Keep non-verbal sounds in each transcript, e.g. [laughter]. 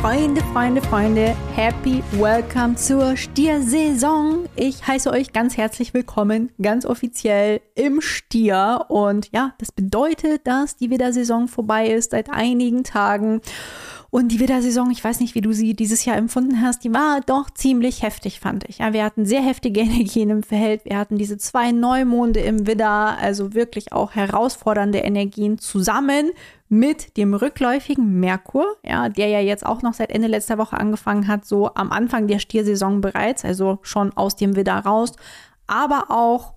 Freunde, Freunde, Freunde, happy welcome zur Stiersaison. Ich heiße euch ganz herzlich willkommen, ganz offiziell im Stier. Und ja, das bedeutet, dass die Widdersaison vorbei ist seit einigen Tagen. Und die Widdersaison, ich weiß nicht, wie du sie dieses Jahr empfunden hast, die war doch ziemlich heftig, fand ich. Ja, wir hatten sehr heftige [laughs] Energien im Feld. Wir hatten diese zwei Neumonde im Widder, also wirklich auch herausfordernde Energien zusammen mit dem rückläufigen Merkur, ja, der ja jetzt auch noch seit Ende letzter Woche angefangen hat, so am Anfang der Stiersaison bereits, also schon aus dem Widder raus, aber auch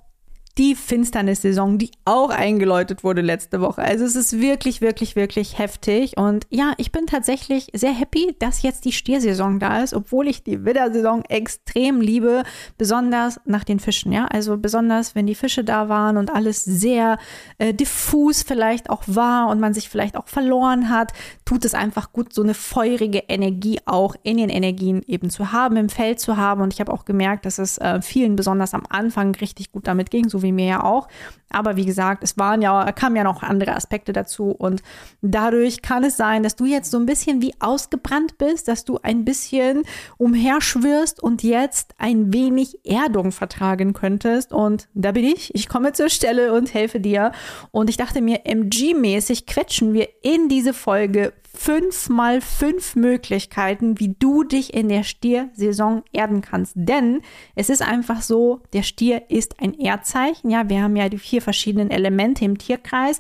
die Finsternissaison, die auch eingeläutet wurde letzte Woche. Also es ist wirklich, wirklich, wirklich heftig. Und ja, ich bin tatsächlich sehr happy, dass jetzt die Stiersaison da ist, obwohl ich die Widdersaison extrem liebe, besonders nach den Fischen. Ja, also besonders, wenn die Fische da waren und alles sehr äh, diffus vielleicht auch war und man sich vielleicht auch verloren hat, tut es einfach gut, so eine feurige Energie auch in den Energien eben zu haben, im Feld zu haben. Und ich habe auch gemerkt, dass es äh, vielen besonders am Anfang richtig gut damit ging, so wie mir ja auch. Aber wie gesagt, es waren ja, kamen ja noch andere Aspekte dazu und dadurch kann es sein, dass du jetzt so ein bisschen wie ausgebrannt bist, dass du ein bisschen umherschwirrst und jetzt ein wenig Erdung vertragen könntest. Und da bin ich. Ich komme zur Stelle und helfe dir. Und ich dachte mir, MG-mäßig quetschen wir in diese Folge fünf mal fünf Möglichkeiten, wie du dich in der Stiersaison erden kannst. Denn es ist einfach so, der Stier ist ein Erdzeichen. Ja, wir haben ja die vier verschiedenen Elemente im Tierkreis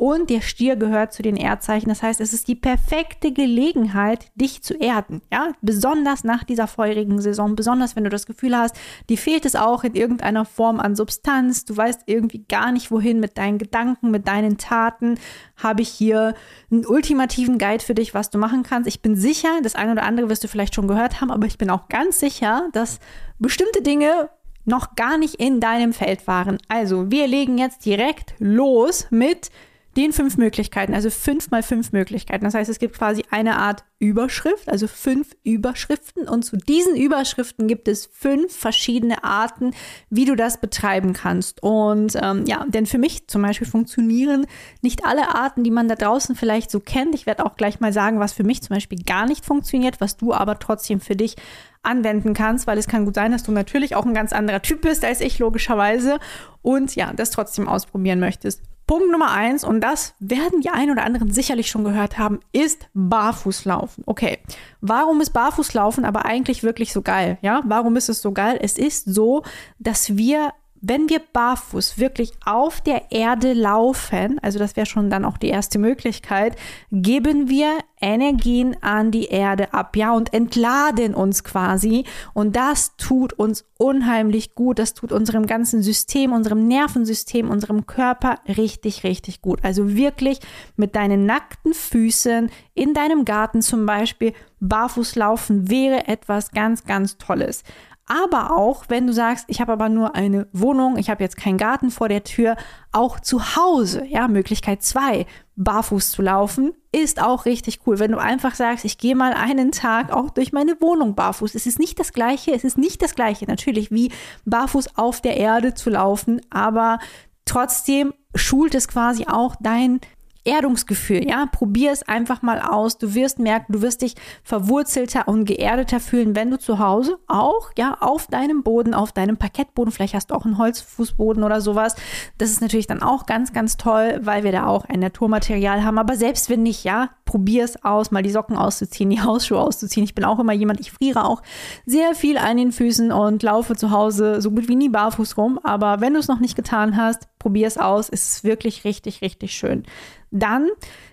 und der Stier gehört zu den Erdzeichen. Das heißt, es ist die perfekte Gelegenheit, dich zu erden. Ja, besonders nach dieser feurigen Saison, besonders wenn du das Gefühl hast, die fehlt es auch in irgendeiner Form an Substanz. Du weißt irgendwie gar nicht wohin mit deinen Gedanken, mit deinen Taten. Habe ich hier einen ultimativen Guide für dich, was du machen kannst. Ich bin sicher, das eine oder andere wirst du vielleicht schon gehört haben, aber ich bin auch ganz sicher, dass bestimmte Dinge noch gar nicht in deinem Feld waren. Also, wir legen jetzt direkt los mit den fünf Möglichkeiten, also fünf mal fünf Möglichkeiten. Das heißt, es gibt quasi eine Art Überschrift, also fünf Überschriften. Und zu diesen Überschriften gibt es fünf verschiedene Arten, wie du das betreiben kannst. Und ähm, ja, denn für mich zum Beispiel funktionieren nicht alle Arten, die man da draußen vielleicht so kennt. Ich werde auch gleich mal sagen, was für mich zum Beispiel gar nicht funktioniert, was du aber trotzdem für dich anwenden kannst, weil es kann gut sein, dass du natürlich auch ein ganz anderer Typ bist als ich, logischerweise. Und ja, das trotzdem ausprobieren möchtest. Punkt Nummer eins, und das werden die einen oder anderen sicherlich schon gehört haben, ist Barfußlaufen. Okay, warum ist Barfußlaufen aber eigentlich wirklich so geil? Ja, warum ist es so geil? Es ist so, dass wir wenn wir barfuß wirklich auf der Erde laufen, also das wäre schon dann auch die erste Möglichkeit, geben wir Energien an die Erde ab, ja, und entladen uns quasi. Und das tut uns unheimlich gut. Das tut unserem ganzen System, unserem Nervensystem, unserem Körper richtig, richtig gut. Also wirklich mit deinen nackten Füßen in deinem Garten zum Beispiel barfuß laufen wäre etwas ganz, ganz Tolles aber auch, wenn du sagst, ich habe aber nur eine Wohnung, ich habe jetzt keinen Garten vor der Tür, auch zu Hause, ja, Möglichkeit zwei, barfuß zu laufen, ist auch richtig cool. Wenn du einfach sagst, ich gehe mal einen Tag auch durch meine Wohnung barfuß. Es ist nicht das Gleiche, es ist nicht das Gleiche natürlich wie barfuß auf der Erde zu laufen, aber trotzdem schult es quasi auch dein Erdungsgefühl, ja, probier es einfach mal aus. Du wirst merken, du wirst dich verwurzelter und geerdeter fühlen, wenn du zu Hause auch, ja, auf deinem Boden, auf deinem Parkettboden, vielleicht hast du auch einen Holzfußboden oder sowas. Das ist natürlich dann auch ganz, ganz toll, weil wir da auch ein Naturmaterial haben. Aber selbst wenn nicht, ja, probier es aus, mal die Socken auszuziehen, die [laughs] Hausschuhe auszuziehen. Ich bin auch immer jemand, ich friere auch sehr viel an den Füßen und laufe zu Hause so gut wie nie barfuß rum. Aber wenn du es noch nicht getan hast, probier es aus. Es ist wirklich richtig, richtig schön. Dann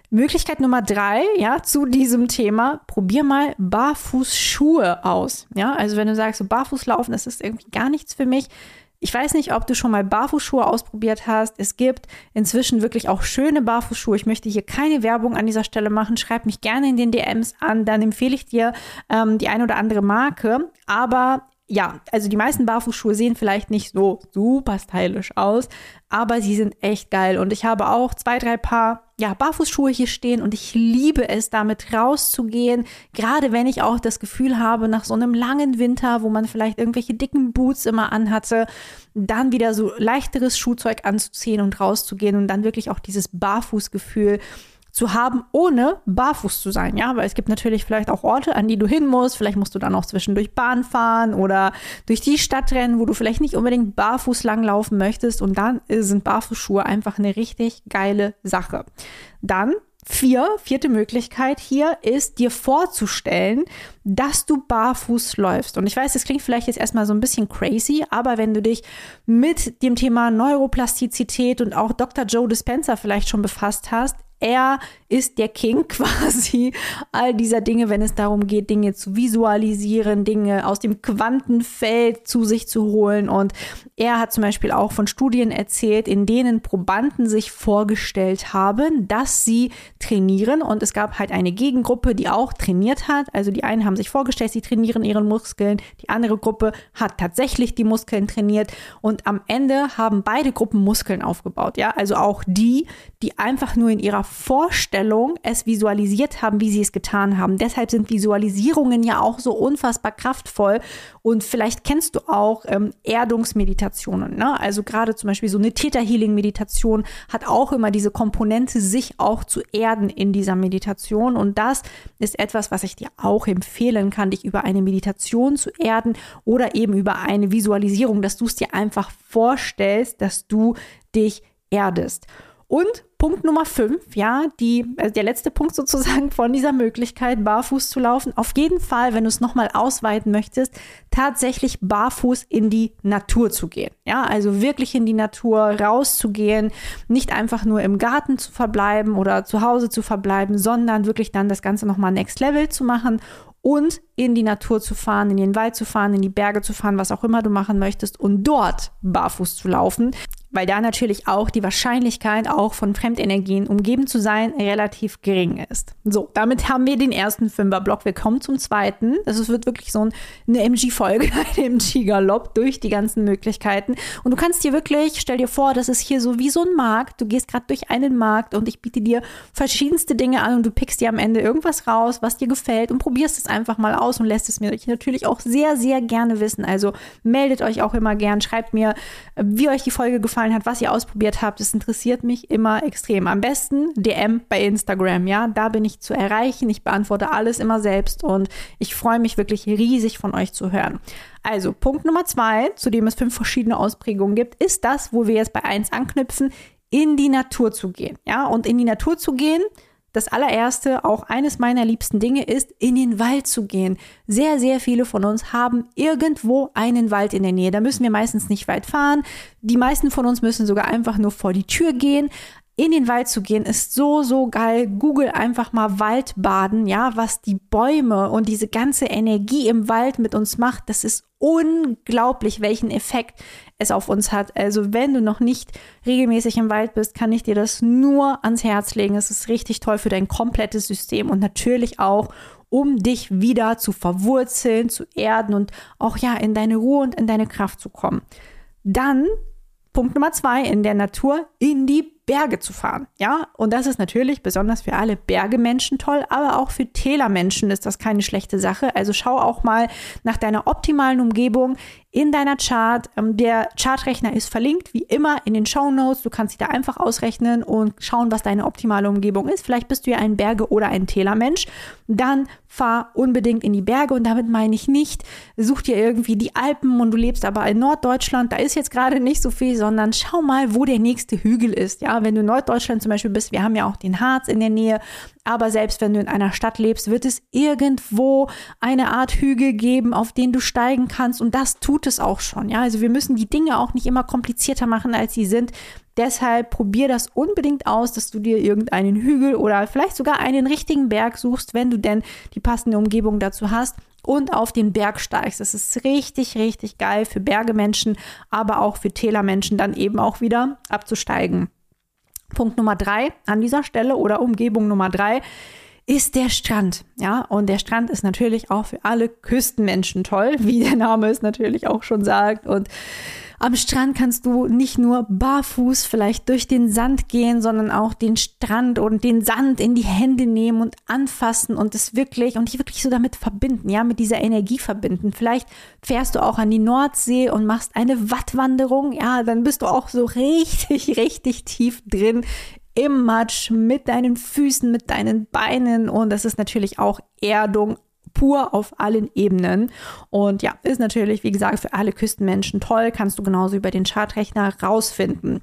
Möglichkeit Nummer drei, ja, zu diesem Thema, probier mal Barfußschuhe aus. Ja, also wenn du sagst, so Barfußlaufen, das ist irgendwie gar nichts für mich, Ich weiß nicht, ob du schon mal Barfußschuhe ausprobiert hast. Es gibt inzwischen wirklich auch schöne Barfußschuhe. Ich möchte hier keine Werbung an dieser Stelle machen. Schreib mich gerne in den DMs an, dann empfehle ich dir ähm, die ein oder andere Marke. Aber ja, also die meisten Barfußschuhe sehen vielleicht nicht so super stylisch aus, aber sie sind echt geil. Und ich habe auch zwei, drei Paar ja, Barfußschuhe hier stehen und ich liebe es, damit rauszugehen. Gerade wenn ich auch das Gefühl habe, nach so einem langen Winter, wo man vielleicht irgendwelche dicken Boots immer anhatte, dann wieder so leichteres Schuhzeug anzuziehen und rauszugehen und dann wirklich auch dieses Barfußgefühl zu haben, ohne barfuß zu sein. Ja, weil es gibt natürlich vielleicht auch Orte, an die du hin musst. Vielleicht musst du dann auch zwischendurch Bahn fahren oder durch die Stadt rennen, wo du vielleicht nicht unbedingt barfuß langlaufen möchtest. Und dann sind Barfußschuhe einfach eine richtig geile Sache. Dann Vier, vierte Möglichkeit hier ist, dir vorzustellen, dass du barfuß läufst. Und ich weiß, das klingt vielleicht jetzt erstmal so ein bisschen crazy, aber wenn du dich mit dem Thema Neuroplastizität und auch Dr. Joe Dispenza vielleicht schon befasst hast, er ist der King [laughs] quasi all dieser Dinge, wenn es darum geht, Dinge zu visualisieren, Dinge aus dem Quantenfeld zu sich zu holen. Und er hat zum Beispiel auch von Studien erzählt, in denen Probanden sich vorgestellt haben, dass sie trainieren. Und es gab halt eine Gegengruppe, die auch trainiert hat. Also die einen haben sich vorgestellt, sie trainieren ihren Muskeln. Die andere Gruppe hat tatsächlich die Muskeln trainiert. Und am Ende haben beide Gruppen Muskeln aufgebaut. Ja, also auch die, die einfach nur in ihrer Vorstellung es visualisiert haben, wie sie es getan haben. Deshalb sind Visualisierungen ja auch so unfassbar kraftvoll. Und vielleicht kennst du auch ähm, Erdungsmeditationen. Ne? Also gerade zum Beispiel so eine Theta Healing Meditation hat auch immer diese Komponente, sich auch zu erden in dieser Meditation. Und das ist etwas, was ich dir auch empfehlen kann, dich über eine Meditation zu erden oder eben über eine Visualisierung, dass du es dir einfach vorstellst, dass du dich erdest. Und Punkt Nummer fünf, ja, die, also der letzte Punkt sozusagen von dieser Möglichkeit, barfuß zu laufen. Auf jeden Fall, wenn du es nochmal ausweiten möchtest, tatsächlich barfuß in die Natur zu gehen. Ja, also wirklich in die Natur rauszugehen, nicht einfach nur im Garten zu verbleiben oder zu Hause zu verbleiben, sondern wirklich dann das Ganze nochmal next level zu machen und in die Natur zu fahren, in den Wald zu fahren, in die Berge zu fahren, was auch immer du machen möchtest und dort barfuß zu laufen weil da natürlich auch die Wahrscheinlichkeit, auch von Fremdenergien umgeben zu sein, relativ gering ist. So, damit haben wir den ersten Fünferblock. Wir kommen zum zweiten. Das wird wirklich so eine MG-Folge, [laughs] ein MG-Galopp durch die ganzen Möglichkeiten. Und du kannst dir wirklich, stell dir vor, das ist hier so wie so ein Markt. Du gehst gerade durch einen Markt und ich biete dir verschiedenste Dinge an und du pickst dir am Ende irgendwas raus, was dir gefällt und probierst es einfach mal aus und lässt es mir natürlich auch sehr, sehr gerne wissen. Also meldet euch auch immer gern, schreibt mir, wie euch die Folge gefallen gefallen hat, was ihr ausprobiert habt. Das interessiert mich immer extrem. Am besten DM bei Instagram, ja. Da bin ich zu erreichen. Ich beantworte alles immer selbst und ich freue mich wirklich riesig von euch zu hören. Also, Punkt Nummer zwei, zu dem es fünf verschiedene Ausprägungen gibt, ist das, wo wir jetzt bei eins anknüpfen, in die Natur zu gehen. Ja, und in die Natur zu gehen, das allererste, auch eines meiner liebsten Dinge ist, in den Wald zu gehen. Sehr, sehr viele von uns haben irgendwo einen Wald in der Nähe. Da müssen wir meistens nicht weit fahren. Die meisten von uns müssen sogar einfach nur vor die Tür gehen in den Wald zu gehen ist so, so geil. Google einfach mal Waldbaden, ja, was die Bäume und diese ganze Energie im Wald mit uns macht. Das ist unglaublich, welchen Effekt es auf uns hat. Also wenn du noch nicht regelmäßig im Wald bist, kann ich dir das nur ans Herz legen. Es ist richtig toll für dein komplettes System und natürlich auch, um dich wieder zu verwurzeln, zu erden und auch ja in deine Ruhe und in deine Kraft zu kommen. Dann Punkt Nummer zwei in der Natur in die Berge zu fahren. Ja, und das ist natürlich besonders für alle Bergemenschen toll, aber auch für Tälermenschen ist das keine schlechte Sache. Also schau auch mal nach deiner optimalen Umgebung in deiner Chart. Ähm, der Chartrechner ist verlinkt, wie immer, in den Show Notes. Du kannst sie da einfach ausrechnen und schauen, was deine optimale Umgebung ist. Vielleicht bist du ja ein Berge- oder ein Tälermensch. Dann fahr unbedingt in die Berge und damit meine ich nicht, such dir irgendwie die Alpen und du lebst aber in Norddeutschland. Da ist jetzt gerade nicht so viel, sondern schau mal, wo der nächste Hügel ist. Ja, wenn du in Norddeutschland zum Beispiel bist, wir haben ja auch den Harz in der Nähe, aber selbst wenn du in einer Stadt lebst, wird es irgendwo eine Art Hügel geben, auf den du steigen kannst und das tut tut es auch schon. Ja, also wir müssen die Dinge auch nicht immer komplizierter machen, als sie sind. Deshalb probier das unbedingt aus, dass du dir irgendeinen Hügel oder vielleicht sogar einen richtigen Berg suchst, wenn du denn die passende Umgebung dazu hast und auf den Berg steigst. Das ist richtig, richtig geil für Bergemenschen, aber auch für Tälermenschen dann eben auch wieder abzusteigen. Punkt Nummer drei an dieser Stelle oder Umgebung Nummer drei ist der Strand. Ja, und der Strand ist natürlich auch für alle Küstenmenschen toll, [laughs] wie der Name es natürlich auch schon sagt. Und am Strand kannst du nicht nur barfuß vielleicht durch den Sand gehen, sondern auch den Strand und den Sand in die Hände nehmen und anfassen und es wirklich und dich wirklich so damit verbinden, ja, mit dieser Energie verbinden. Vielleicht fährst du auch an die Nordsee und machst eine Wattwanderung, ja, dann bist du auch so [laughs] richtig, richtig tief drin im Matsch mit deinen Füßen, mit deinen Beinen und das ist natürlich auch Erdung pur auf allen Ebenen. Und ja, ist natürlich, wie gesagt, für alle Küstenmenschen toll, kannst du genauso über den Chartrechner rausfinden.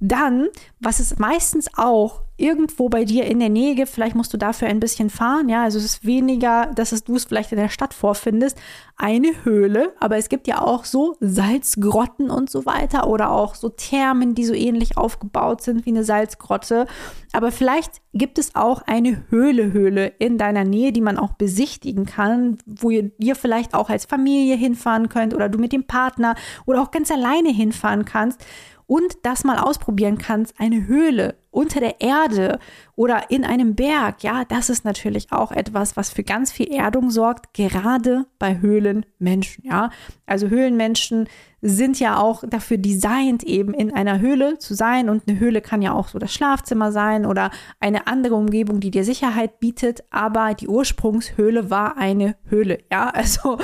Dann, was es meistens auch irgendwo bei dir in der Nähe gibt, vielleicht musst du dafür ein bisschen fahren, ja, also es ist weniger, dass du es vielleicht in der Stadt vorfindest, eine Höhle, aber es gibt ja auch so Salzgrotten und so weiter oder auch so Thermen, die so ähnlich aufgebaut sind wie eine Salzgrotte, aber vielleicht gibt es auch eine Höhle-Höhle in deiner Nähe, die man auch besichtigen kann, wo ihr, ihr vielleicht auch als Familie hinfahren könnt oder du mit dem Partner oder auch ganz alleine hinfahren kannst und das mal ausprobieren kannst, eine Höhle unter der Erde oder in einem Berg, ja, das ist natürlich auch etwas, was für ganz viel Erdung sorgt, gerade bei Höhlenmenschen, ja. Also Höhlenmenschen sind ja auch dafür designt, eben in einer Höhle zu sein und eine Höhle kann ja auch so das Schlafzimmer sein oder eine andere Umgebung, die dir Sicherheit bietet, aber die Ursprungshöhle war eine Höhle, ja. [laughs] Also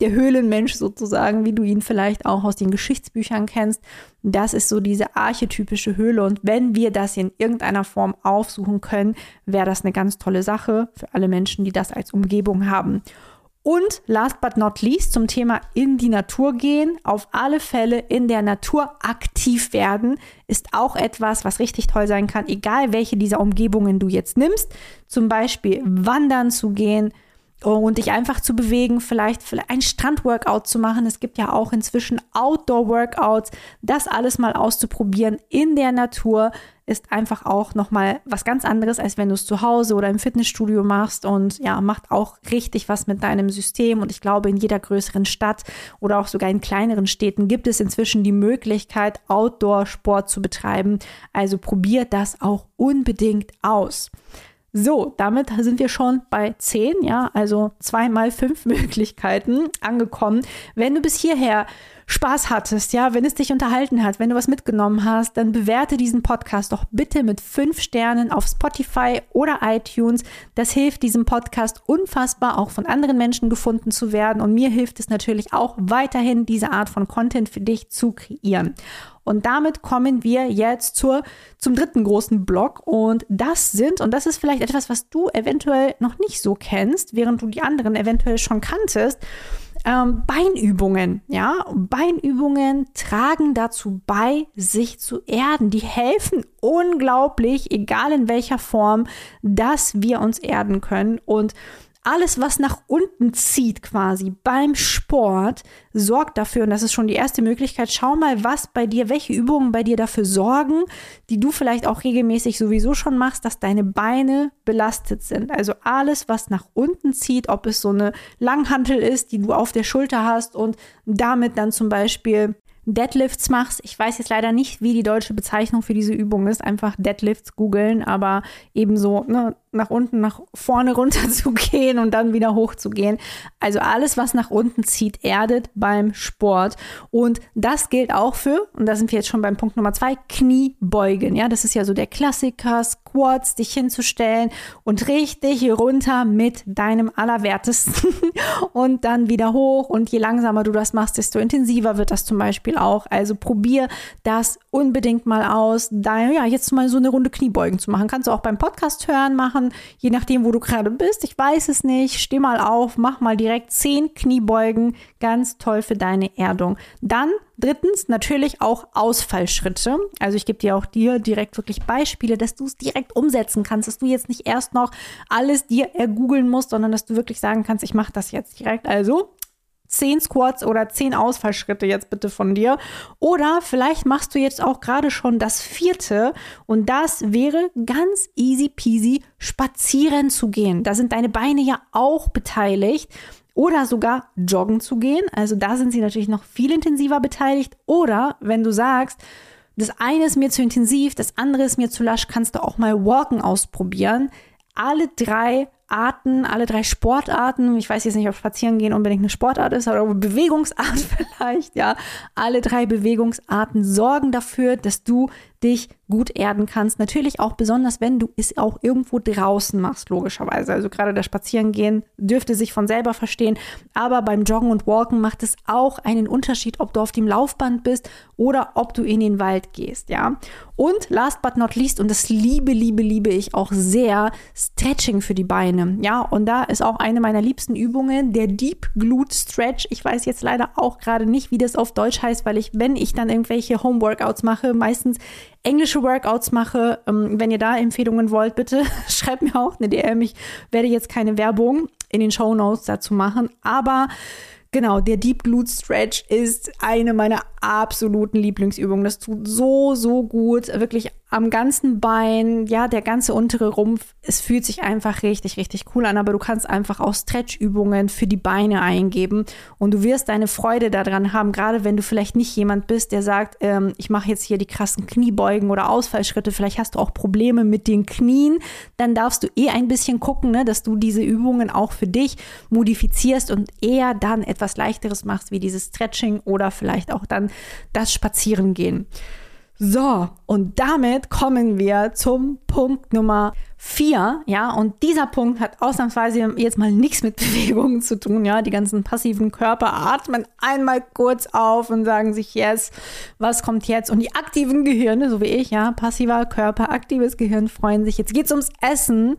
der Höhlenmensch sozusagen, wie du ihn vielleicht auch aus den Geschichtsbüchern kennst, das ist so diese archetypische Höhle und wenn wir das in irgendeiner Form aufsuchen können, wäre das eine ganz tolle Sache für alle Menschen, die das als Umgebung haben. Und last but not least zum Thema in die Natur gehen, auf alle Fälle in der Natur aktiv werden, ist auch etwas, was richtig toll sein kann, egal welche dieser Umgebungen du jetzt nimmst. Zum Beispiel wandern zu gehen, und dich einfach zu bewegen, vielleicht, vielleicht ein Strandworkout zu machen. Es gibt ja auch inzwischen Outdoor-Workouts. Das alles mal auszuprobieren in der Natur ist einfach auch nochmal was ganz anderes, als wenn du es zu Hause oder im Fitnessstudio machst und ja, macht auch richtig was mit deinem System. Und ich glaube, in jeder größeren Stadt oder auch sogar in kleineren Städten gibt es inzwischen die Möglichkeit, Outdoor-Sport zu betreiben. Also probiert das auch unbedingt aus. So, damit sind wir schon bei 10, ja, also zweimal fünf [laughs] Möglichkeiten angekommen. Wenn du bis hierher Spaß hattest, ja, wenn es dich unterhalten hat, wenn du was mitgenommen hast, dann bewerte diesen Podcast doch bitte mit fünf Sternen auf Spotify oder iTunes. Das hilft diesem Podcast unfassbar, auch von anderen Menschen gefunden zu werden. Und mir hilft es natürlich auch weiterhin, diese Art von Content für dich zu kreieren. Und damit kommen wir jetzt zur, zum dritten großen Block. Und das sind, und das ist vielleicht etwas, was du eventuell noch nicht so kennst, während du die anderen eventuell schon kanntest, ähm, Beinübungen, ja, Beinübungen tragen dazu bei, sich zu erden. Die helfen unglaublich, egal in welcher Form, dass wir uns erden können. Und alles, was nach unten zieht quasi beim Sport, sorgt dafür, und das ist schon die erste Möglichkeit, schau mal, was bei dir, welche Übungen bei dir dafür sorgen, die du vielleicht auch regelmäßig sowieso schon machst, dass deine Beine belastet sind. Also alles, was nach unten zieht, ob es so eine Langhantel ist, die du auf der Schulter hast und damit dann zum Beispiel Deadlifts machst. Ich weiß jetzt leider nicht, wie die deutsche Bezeichnung für diese Übung ist. Einfach Deadlifts googeln, aber ebenso ne, nach unten, nach vorne runter [laughs] zu gehen und dann wieder hoch zu gehen. Also alles, was nach unten zieht, erdet beim Sport. Und das gilt auch für, und da sind wir jetzt schon beim Punkt Nummer zwei, Kniebeugen. Ja, das ist ja so der Klassiker, Squats, dich hinzustellen und richtig runter mit deinem Allerwertesten [laughs] und dann wieder hoch. Und je langsamer du das machst, desto intensiver wird das zum Beispiel auch. Also probier das unbedingt mal aus, da ja jetzt mal so eine Runde Kniebeugen zu machen. Kannst du auch beim Podcast hören machen, je nachdem, wo du gerade bist. Ich weiß es nicht. Steh mal auf, mach mal direkt zehn Kniebeugen. Ganz toll für deine Erdung. Dann Drittens natürlich auch Ausfallschritte. Also ich gebe dir auch dir direkt wirklich Beispiele, dass du es direkt umsetzen kannst, dass du jetzt nicht erst noch alles dir ergoogeln musst, sondern dass du wirklich sagen kannst, ich mache das jetzt direkt. Also zehn Squats oder zehn Ausfallschritte jetzt bitte von dir. Oder vielleicht machst du jetzt auch gerade schon das vierte und das wäre ganz easy peasy spazieren zu gehen. Da sind deine Beine ja auch beteiligt. Oder sogar joggen zu gehen. Also da sind sie natürlich noch viel intensiver beteiligt. Oder wenn du sagst, das eine ist mir zu intensiv, das andere ist mir zu lasch, kannst du auch mal Walken ausprobieren. Alle drei Arten, alle drei Sportarten, ich weiß jetzt nicht, ob Spazierengehen unbedingt eine Sportart ist, aber Bewegungsart [laughs] vielleicht, ja, alle drei Bewegungsarten sorgen dafür, dass du dich gut erden kannst. Natürlich auch besonders, wenn du es auch irgendwo draußen machst, logischerweise. Also gerade das Spazierengehen dürfte sich von selber verstehen. Aber beim Joggen und Walken macht es auch einen Unterschied, ob du auf dem Laufband bist oder ob du in den Wald gehst, ja. Und last but not least, und das liebe, liebe, liebe ich auch sehr, Stretching für die Beine. Ja, und da ist auch eine meiner liebsten Übungen, der Deep Glute Stretch. Ich weiß jetzt leider auch gerade nicht, wie das auf Deutsch heißt, weil ich, wenn ich dann irgendwelche Home Workouts mache, meistens englische Workouts mache. Ähm, wenn ihr da Empfehlungen wollt, bitte [laughs] schreibt mir auch eine DM. Ich werde jetzt keine Werbung in den Show Notes dazu machen, aber Genau, der Deep Glute Stretch ist eine meiner absoluten Lieblingsübungen. Das tut so, so gut. Wirklich am ganzen Bein, ja, der ganze untere Rumpf. Es fühlt sich einfach richtig, richtig cool an. Aber du kannst einfach auch Stretch-Übungen für die Beine eingeben und du wirst deine Freude daran haben, gerade wenn du vielleicht nicht jemand bist, der sagt, ähm, ich mache jetzt hier die krassen Kniebeugen oder Ausfallschritte. Vielleicht hast du auch Probleme mit den Knien. Dann darfst du eh ein bisschen gucken, ne, dass du diese Übungen auch für dich modifizierst und eher dann etwas leichteres machst, wie dieses Stretching oder vielleicht auch dann das Spazierengehen. So, und damit kommen wir zum Punkt Nummer vier, ja, und dieser Punkt hat ausnahmsweise jetzt mal nichts mit [laughs] Bewegungen zu tun, ja, die ganzen passiven Körper atmen einmal kurz auf und sagen sich, yes, was kommt jetzt? Und die aktiven Gehirne, so wie ich, ja, passiver Körper, aktives Gehirn freuen sich. Jetzt geht's ums Essen.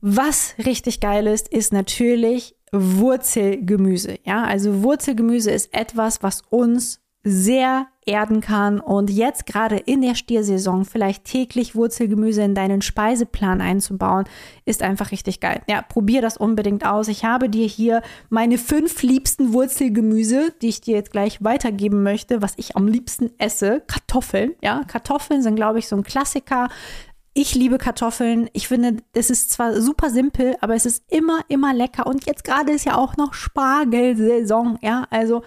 Was richtig geil ist, ist natürlich Wurzelgemüse, ja, also Wurzelgemüse ist etwas, was uns sehr erden kann und jetzt gerade in der Stiersaison vielleicht täglich Wurzelgemüse in deinen Speiseplan einzubauen, ist einfach richtig geil. Ja, probier das unbedingt aus. Ich habe dir hier meine fünf liebsten Wurzelgemüse, die ich dir jetzt gleich weitergeben möchte, was ich am liebsten esse. Kartoffeln, ja, Kartoffeln sind glaube ich so ein Klassiker. Ich liebe Kartoffeln. Ich finde, es ist zwar super simpel, aber es ist immer, immer lecker. Und jetzt gerade ist ja auch noch Spargelsaison. Ja, also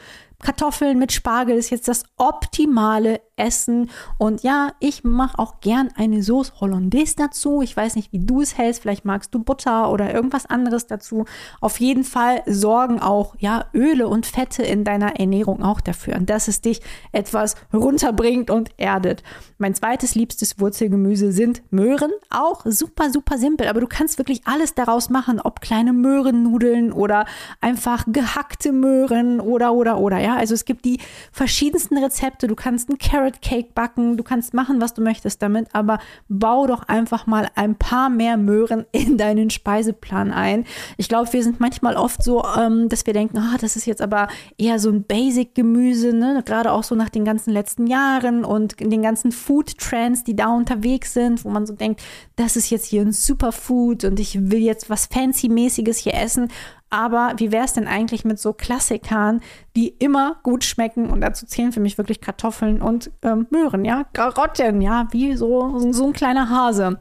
Kartoffeln mit Spargel ist jetzt das optimale Essen. Und ja, ich mache auch gern eine Sauce Hollandaise dazu. Ich weiß nicht, wie du es hältst. Vielleicht magst du Butter oder irgendwas anderes dazu. Auf jeden Fall sorgen auch ja Öle und Fette in deiner Ernährung auch dafür, dass es dich etwas runterbringt und erdet. Mein zweites liebstes Wurzelgemüse sind Möhren. Auch super, super simpel. Aber du kannst wirklich alles daraus machen, ob kleine Möhrennudeln oder einfach gehackte Möhren oder, oder, oder. Ja, also es gibt die verschiedensten Rezepte. Du kannst einen Carrot Cake backen, du kannst machen, was du möchtest damit, aber bau doch einfach mal ein paar mehr Möhren [laughs] in deinen Speiseplan ein. Ich glaube, wir sind manchmal oft so, ähm, dass wir denken, ah, das ist jetzt aber eher so ein Basic-Gemüse, ne? gerade auch so nach den ganzen letzten Jahren und den ganzen Food-Trends, die da unterwegs sind, wo man so denkt, das ist jetzt hier ein Superfood und ich will jetzt was Fancy-mäßiges hier essen. Aber wie wäre es denn eigentlich mit so Klassikern, die immer gut schmecken? Und dazu zählen für mich wirklich Kartoffeln und ähm, Möhren, ja, Karotten, ja, wie so, so ein kleiner Hase.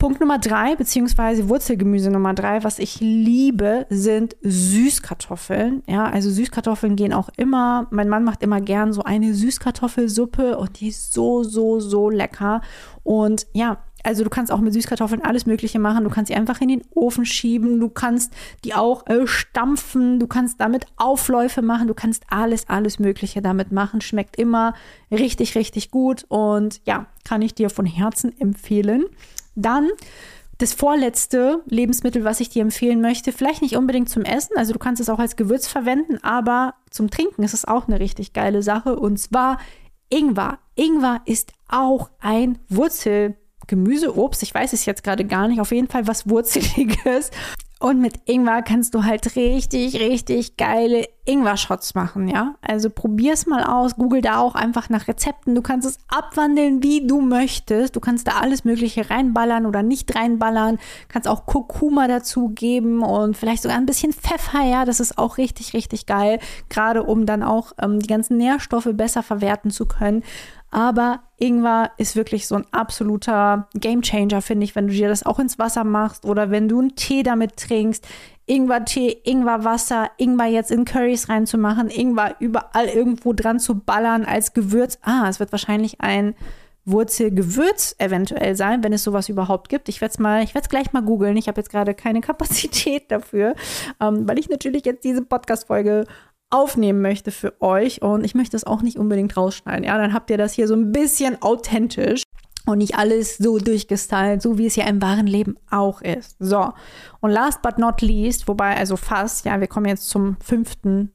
Punkt Nummer drei, beziehungsweise Wurzelgemüse Nummer drei, was ich liebe, sind Süßkartoffeln. Ja, also Süßkartoffeln gehen auch immer. Mein Mann macht immer gern so eine Süßkartoffelsuppe und die ist so, so, so lecker. Und ja, also du kannst auch mit Süßkartoffeln alles Mögliche machen. Du kannst sie einfach in den Ofen schieben. Du kannst die auch äh, stampfen. Du kannst damit Aufläufe machen. Du kannst alles, alles Mögliche damit machen. Schmeckt immer richtig, richtig gut. Und ja, kann ich dir von Herzen empfehlen. Dann das vorletzte Lebensmittel, was ich dir empfehlen möchte, vielleicht nicht unbedingt zum Essen, also du kannst es auch als Gewürz verwenden, aber zum Trinken ist es auch eine richtig geile Sache und zwar Ingwer. Ingwer ist auch ein Wurzel Gemüse, Obst, ich weiß es jetzt gerade gar nicht, auf jeden Fall was Wurzeliges. Und mit Ingwer kannst du halt richtig, richtig geile Ingwer-Shots machen, ja. Also probier's mal aus, google da auch einfach nach Rezepten. Du kannst es abwandeln, wie du möchtest. Du kannst da alles Mögliche reinballern oder nicht reinballern. Kannst auch Kurkuma dazu geben und vielleicht sogar ein bisschen Pfeffer, ja. Das ist auch richtig, richtig geil. Gerade um dann auch ähm, die ganzen Nährstoffe besser verwerten zu können. Aber Ingwer ist wirklich so ein absoluter Gamechanger, finde ich, wenn du dir das auch ins Wasser machst oder wenn du einen Tee damit trinkst. Ingwer-Tee, Ingwer-Wasser, Ingwer jetzt in Currys reinzumachen, Ingwer überall irgendwo dran zu ballern als Gewürz. Ah, es wird wahrscheinlich ein Wurzelgewürz eventuell sein, wenn es sowas überhaupt gibt. Ich werde es mal, ich werde es gleich mal googeln. Ich habe jetzt gerade keine [laughs] Kapazität dafür, ähm, weil ich natürlich jetzt diese Podcast-Folge aufnehmen möchte für euch und ich möchte es auch nicht unbedingt rausschneiden. Ja, dann habt ihr das hier so ein bisschen authentisch und nicht alles so durchgestylt, so wie es ja im wahren Leben auch ist. So. Und last but not least, wobei also fast, ja, wir kommen jetzt zum fünften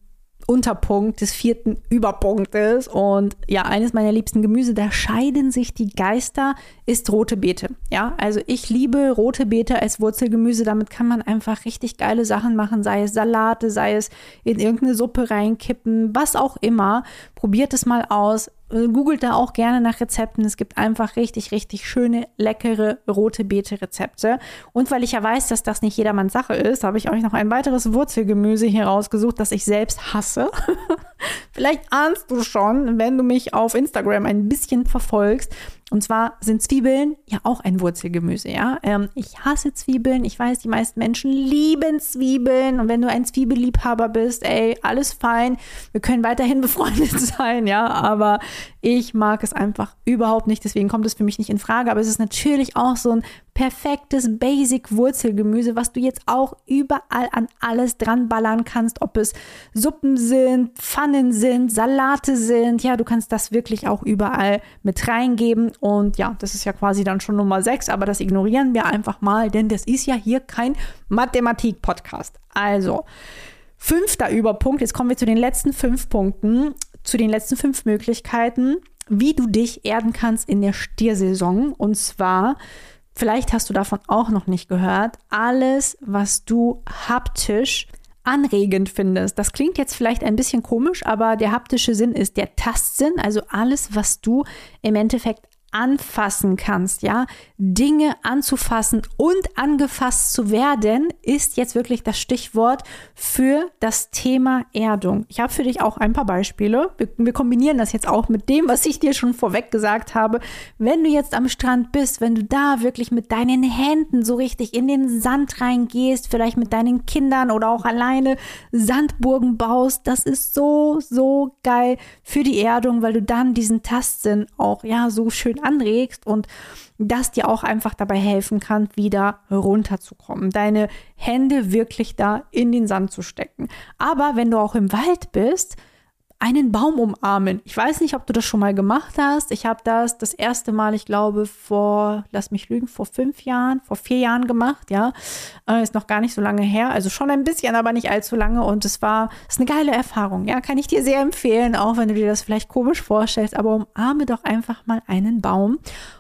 Unterpunkt des vierten Überpunktes. Und ja, eines meiner liebsten Gemüse, da scheiden sich die Geister, ist rote Beete. Ja, also ich liebe rote Beete als Wurzelgemüse. Damit kann man einfach richtig geile Sachen machen, sei es Salate, sei es in irgendeine Suppe reinkippen, was auch immer. Probiert es mal aus. Äh, googelt da auch gerne nach Rezepten. Es gibt einfach richtig, richtig schöne, leckere rote Beete-Rezepte. Und weil ich ja weiß, dass das nicht jedermanns Sache ist, habe ich euch noch ein weiteres Wurzelgemüse hier rausgesucht, das ich selbst hasse. [laughs] Vielleicht ahnst du schon, wenn du mich auf Instagram ein bisschen verfolgst, und zwar sind Zwiebeln ja auch ein Wurzelgemüse, ja. Ähm, ich hasse Zwiebeln. Ich weiß, die meisten Menschen lieben Zwiebeln. Und wenn du ein Zwiebelliebhaber bist, ey, alles fein. Wir können weiterhin [laughs] befreundet sein, ja. Aber ich mag es einfach überhaupt nicht. Deswegen kommt es für mich nicht in Frage. Aber es ist natürlich auch so ein perfektes Basic-Wurzelgemüse, was du jetzt auch überall an alles dran ballern kannst, ob es Suppen sind, Pfannen sind, Salate sind. Ja, du kannst das wirklich auch überall mit reingeben. Und ja, das ist ja quasi dann schon Nummer 6, aber das ignorieren wir einfach mal, denn das ist ja hier kein Mathematik-Podcast. Also, fünfter Überpunkt, jetzt kommen wir zu den letzten fünf Punkten, zu den letzten fünf Möglichkeiten, wie du dich erden kannst in der Stiersaison. Und zwar vielleicht hast du davon auch noch nicht gehört, alles, was du haptisch anregend findest. Das klingt jetzt vielleicht ein bisschen komisch, aber der haptische Sinn ist der Tastsinn, also alles, was du im Endeffekt anfassen kannst, ja, Dinge anzufassen und angefasst zu werden, ist jetzt wirklich das Stichwort für das Thema Erdung. Ich habe für dich auch ein paar Beispiele. Wir, wir, kombinieren das jetzt auch mit dem, was ich dir schon vorweg gesagt habe. Wenn du jetzt am Strand bist, wenn du da wirklich mit deinen Händen so richtig in den Sand reingehst, vielleicht mit deinen Kindern oder auch alleine Sandburgen baust, das ist so, so geil für die Erdung, weil du dann diesen Tastsinn auch ja so schön anregst und das dir auch einfach dabei helfen kann, wieder runterzukommen. Deine Hände wirklich da in den Sand zu stecken. Aber wenn du auch im Wald bist, einen Baum umarmen. Ich weiß nicht, ob du das schon mal gemacht hast. Ich habe das das erste Mal, ich glaube, vor, lass mich lügen, vor fünf Jahren, vor vier Jahren gemacht, ja. Äh, ist noch gar nicht so lange her. Also schon ein bisschen, aber nicht allzu lange. Und es war, ist eine geile Erfahrung, ja. Kann ich dir sehr empfehlen, auch wenn du dir das vielleicht komisch vorstellst. Aber umarme doch einfach mal einen Baum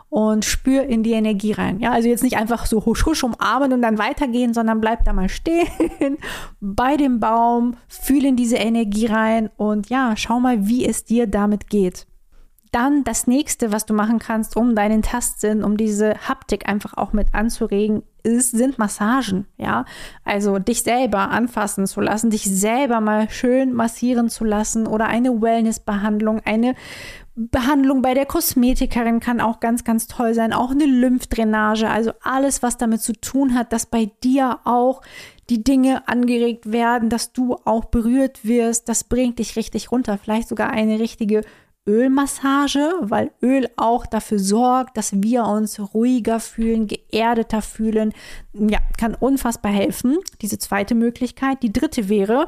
und spür in die Energie rein. Ja, also jetzt nicht einfach so husch husch umarmen und dann weitergehen, sondern bleib da mal stehen [laughs] bei dem Baum, fühl in diese Energie rein und ja, schau mal, wie es dir damit geht. Dann das nächste, was du machen kannst, um deinen Tastsinn, um diese Haptik einfach auch mit anzuregen, ist, sind Massagen, ja. Also dich selber anfassen zu lassen, dich selber mal schön massieren zu lassen oder eine Wellnessbehandlung, eine Behandlung bei der Kosmetikerin kann auch ganz, ganz toll sein. Auch eine Lymphdrainage. Also alles, was damit zu tun hat, dass bei dir auch die Dinge angeregt werden, dass du auch berührt wirst. Das bringt dich richtig runter. Vielleicht sogar eine richtige Ölmassage, weil Öl auch dafür sorgt, dass wir uns ruhiger fühlen, geerdeter fühlen. Ja, kann unfassbar helfen. Diese zweite Möglichkeit. Die dritte wäre,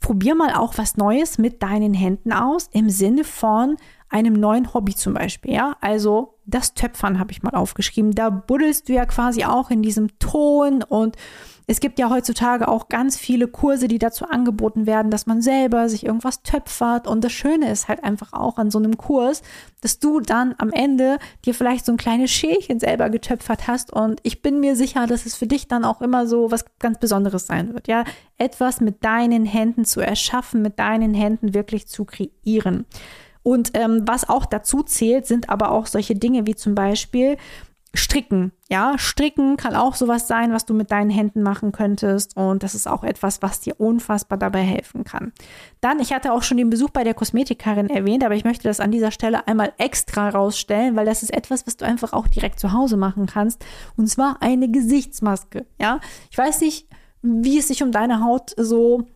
probier mal auch was Neues mit deinen Händen aus, im Sinne von einem neuen Hobby zum Beispiel, ja. Also das Töpfern habe ich mal aufgeschrieben. Da buddelst du ja quasi auch in diesem Ton und es gibt ja heutzutage auch ganz viele Kurse, die dazu angeboten werden, dass man selber sich irgendwas töpfert. Und das Schöne ist halt einfach auch an so einem Kurs, dass du dann am Ende dir vielleicht so ein kleines Schälchen selber getöpfert hast. Und ich bin mir sicher, dass es für dich dann auch immer so was ganz Besonderes sein wird. Ja, etwas mit deinen Händen zu erschaffen, mit deinen Händen wirklich zu kreieren. Und ähm, was auch dazu zählt, sind aber auch solche Dinge wie zum Beispiel Stricken. Ja, Stricken kann auch sowas sein, was du mit deinen Händen machen könntest. Und das ist auch etwas, was dir unfassbar dabei helfen kann. Dann, ich hatte auch schon den Besuch bei der Kosmetikerin erwähnt, aber ich möchte das an dieser Stelle einmal extra rausstellen, weil das ist etwas, was du einfach auch direkt zu Hause machen kannst. Und zwar eine Gesichtsmaske. Ja, ich weiß nicht, wie es sich um deine Haut so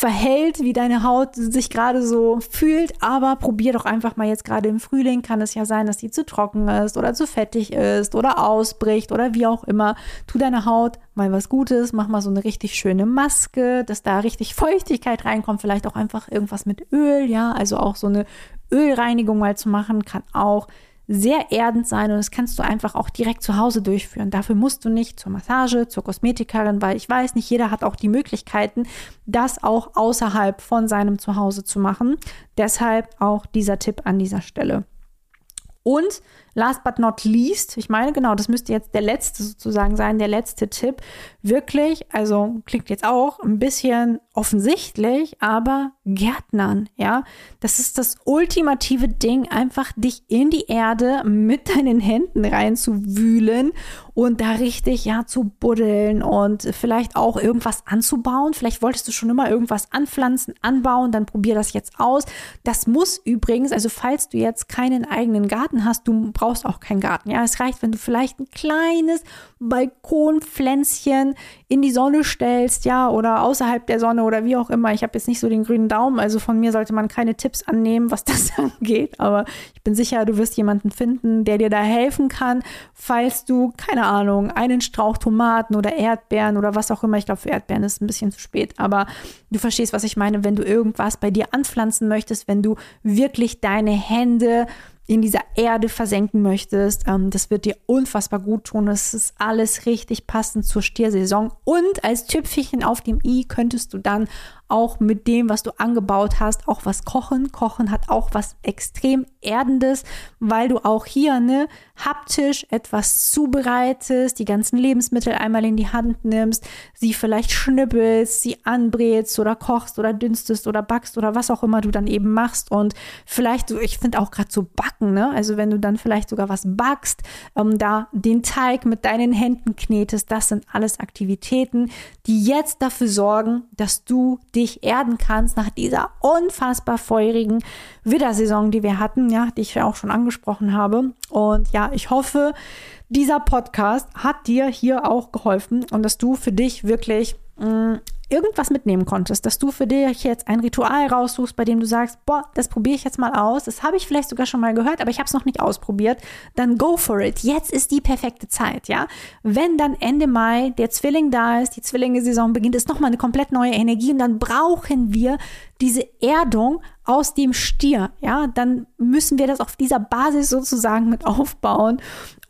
verhält, wie deine Haut sich gerade so fühlt, aber probier doch einfach mal jetzt gerade im Frühling kann es ja sein, dass die zu trocken ist oder zu fettig ist oder ausbricht oder wie auch immer. Tu deiner Haut mal was Gutes, mach mal so eine richtig schöne Maske, dass da richtig Feuchtigkeit reinkommt, vielleicht auch einfach irgendwas mit Öl, ja, also auch so eine Ölreinigung mal zu machen, kann auch sehr erdend sein und das kannst du einfach auch direkt zu Hause durchführen. Dafür musst du nicht zur Massage, zur Kosmetikerin, weil ich weiß, nicht jeder hat auch die Möglichkeiten, das auch außerhalb von seinem Zuhause zu machen. Deshalb auch dieser Tipp an dieser Stelle. Und last but not least, ich meine, genau, das müsste jetzt der letzte sozusagen sein, der letzte Tipp. Wirklich, also klingt jetzt auch ein bisschen offensichtlich, aber Gärtnern, ja, das ist das ultimative Ding, einfach dich in die Erde mit deinen Händen reinzuwühlen und da richtig, ja, zu buddeln und vielleicht auch irgendwas anzubauen. Vielleicht wolltest du schon immer irgendwas anpflanzen, anbauen, dann probier das jetzt aus. Das muss übrigens, also falls du jetzt keinen eigenen Garten hast, du brauchst auch keinen Garten. Ja, es reicht, wenn du vielleicht ein kleines Balkonpflänzchen in die Sonne stellst, ja, oder außerhalb der Sonne oder wie auch immer. Ich habe jetzt nicht so den grünen Daumen, also von mir sollte man keine Tipps annehmen, was [laughs] das angeht, aber ich bin sicher, du wirst jemanden finden, der dir da helfen kann, falls du, keine Ahnung, einen Strauch Tomaten oder Erdbeeren oder was auch immer, ich glaube, für Erdbeeren ist es ein bisschen zu spät, aber du verstehst, was ich meine, wenn du irgendwas bei dir anpflanzen möchtest, wenn du wirklich deine Hände in dieser Erde versenken möchtest. Ähm, das wird dir unfassbar gut tun. Es ist alles richtig passend zur Stiersaison. Und als Tüpfelchen auf dem i könntest du dann auch mit dem, was du angebaut hast, auch was kochen. Kochen hat auch was extrem Erdendes, weil du auch hier ne, haptisch etwas zubereitest, die ganzen Lebensmittel einmal in die Hand nimmst, sie vielleicht schnippelst, sie anbrätst oder kochst oder dünstest oder backst oder was auch immer du dann eben machst. Und vielleicht, ich finde auch gerade so backen, ne? also wenn du dann vielleicht sogar was backst, ähm, da den Teig mit deinen Händen knetest, das sind alles Aktivitäten, die jetzt dafür sorgen, dass du dich dich erden kannst nach dieser unfassbar feurigen Widdersaison, die wir hatten, ja, die ich ja auch schon angesprochen habe. Und ja, ich hoffe, dieser Podcast hat dir hier auch geholfen und dass du für dich wirklich mh, mm, irgendwas mitnehmen konntest, dass du für dich jetzt ein Ritual raussuchst, bei dem du sagst, boah, das probiere ich jetzt mal aus, das habe ich vielleicht sogar schon mal gehört, aber ich habe es noch nicht ausprobiert, dann go for it. Jetzt ist die perfekte Zeit, ja. Wenn dann Ende Mai der Zwilling da ist, die Zwillinge-Saison beginnt, ist nochmal eine komplett neue Energie und dann brauchen wir diese Erdung aus dem Stier, ja, dann müssen wir das auf dieser Basis sozusagen mit aufbauen.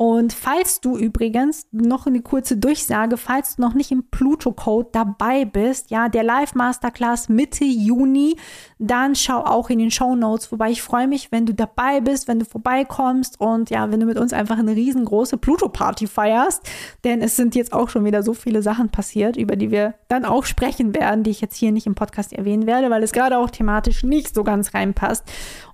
Und falls du übrigens noch eine kurze Durchsage, falls du noch nicht im Pluto-Code dabei bist, ja, der Live-Masterclass Mitte Juni, dann schau auch in den Show Notes, wobei ich freue mich, wenn du dabei bist, wenn du vorbeikommst und ja, wenn du mit uns einfach eine riesengroße Pluto-Party feierst, denn es sind jetzt auch schon wieder so viele Sachen passiert, über die wir dann auch sprechen werden, die ich jetzt hier nicht im Podcast erwähnen werde, weil es gerade auch thematisch nicht so ganz reinpasst.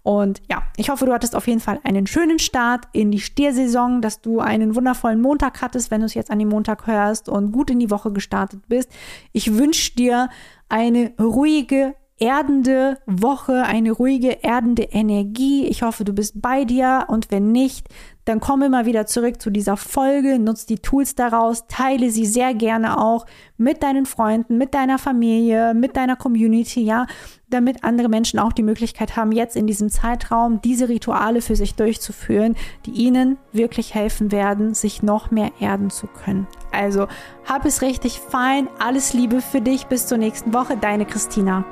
Und ja, ich hoffe, du hattest auf jeden Fall einen schönen Start in die Stiersaison, dass du einen wundervollen Montag hattest, wenn du es jetzt an dem Montag hörst und gut in die Woche gestartet bist. Ich wünsche dir eine ruhige, erdende Woche, eine ruhige, erdende Energie. Ich hoffe, du bist bei dir und wenn nicht, dann komm immer wieder zurück zu dieser Folge, nutz die Tools daraus, teile sie sehr gerne auch mit deinen Freunden, mit deiner Familie, mit deiner Community, ja, damit andere Menschen auch die Möglichkeit haben, jetzt in diesem Zeitraum diese Rituale für sich durchzuführen, die ihnen wirklich helfen werden, sich noch mehr erden zu können. Also, hab es richtig fein, alles Liebe für dich, bis zur nächsten Woche, deine Christina.